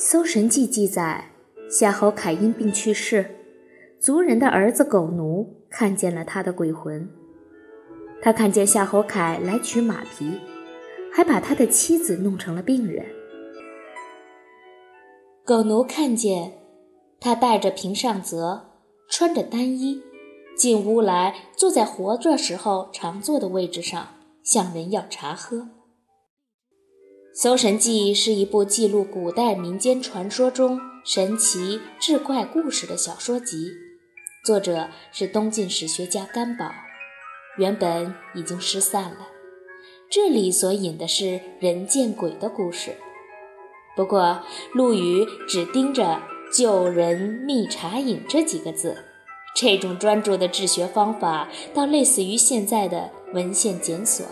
《搜神记》记载，夏侯凯因病去世，族人的儿子狗奴看见了他的鬼魂。他看见夏侯凯来取马皮，还把他的妻子弄成了病人。狗奴看见他带着平上泽，穿着单衣，进屋来，坐在活着时候常坐的位置上，向人要茶喝。《搜神记》是一部记录古代民间传说中神奇志怪故事的小说集，作者是东晋史学家甘宝。原本已经失散了，这里所引的是人见鬼的故事。不过陆羽只盯着“救人蜜茶饮”这几个字，这种专注的治学方法，倒类似于现在的文献检索。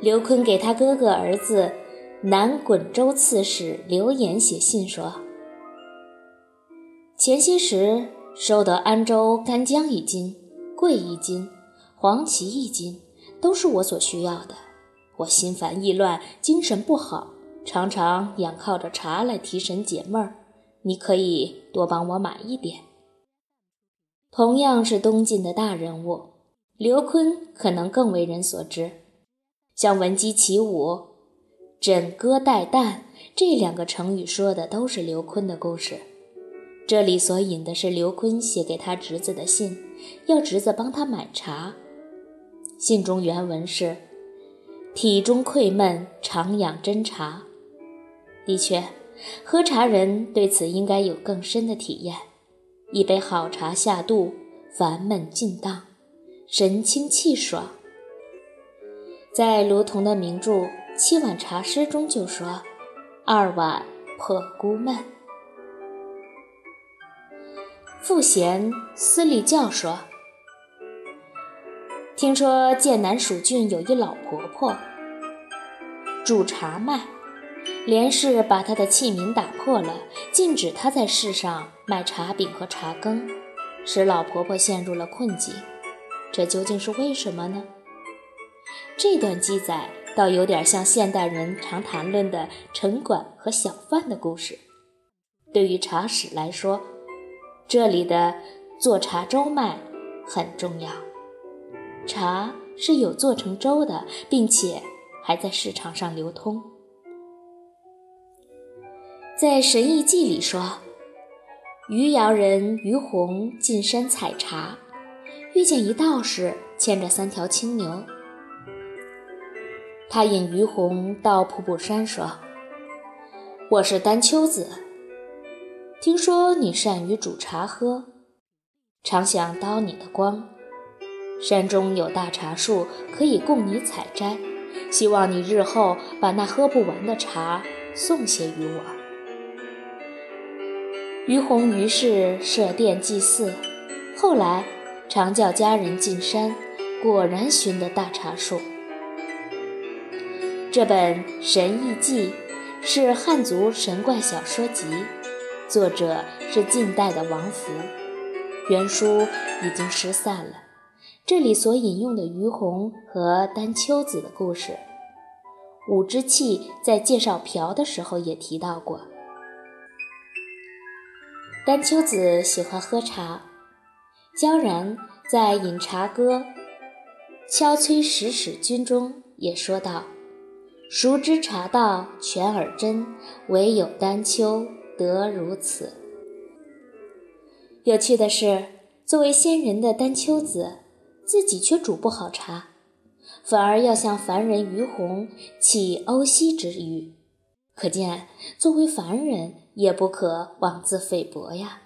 刘琨给他哥哥儿子南滚州刺史刘演写信说：“前些时收得安州干姜一斤，桂一斤，黄芪一斤，都是我所需要的。我心烦意乱，精神不好，常常仰靠着茶来提神解闷儿。你可以多帮我买一点。”同样是东晋的大人物，刘琨可能更为人所知。像闻鸡起舞、枕戈待旦这两个成语，说的都是刘琨的故事。这里所引的是刘琨写给他侄子的信，要侄子帮他买茶。信中原文是：“体中溃闷，常养真茶。”的确，喝茶人对此应该有更深的体验。一杯好茶下肚，烦闷尽荡，神清气爽。在卢仝的名著《七碗茶诗》中就说：“二碗破孤闷。”傅贤私立教说：“听说剑南蜀郡有一老婆婆，煮茶卖，连氏把她的器皿打破了，禁止她在市上卖茶饼和茶羹，使老婆婆陷入了困境。这究竟是为什么呢？”这段记载倒有点像现代人常谈论的城管和小贩的故事。对于茶史来说，这里的做茶粥卖很重要。茶是有做成粥的，并且还在市场上流通。在《神异记》里说，余姚人余洪进山采茶，遇见一道士牵着三条青牛。他引于洪到瀑布山说：“我是丹丘子，听说你善于煮茶喝，常想叨你的光。山中有大茶树，可以供你采摘，希望你日后把那喝不完的茶送些于我。”于洪于是设殿祭祀，后来常叫家人进山，果然寻得大茶树。这本《神异记》是汉族神怪小说集，作者是晋代的王弗，原书已经失散了。这里所引用的于洪和丹丘子的故事，武之气在介绍瓢的时候也提到过。丹丘子喜欢喝茶，萧然在《饮茶歌·敲崔使使君》中也说道。熟知茶道全而真，唯有丹丘得如此。有趣的是，作为仙人的丹丘子，自己却煮不好茶，反而要向凡人于洪起欧西之语，可见作为凡人也不可妄自菲薄呀。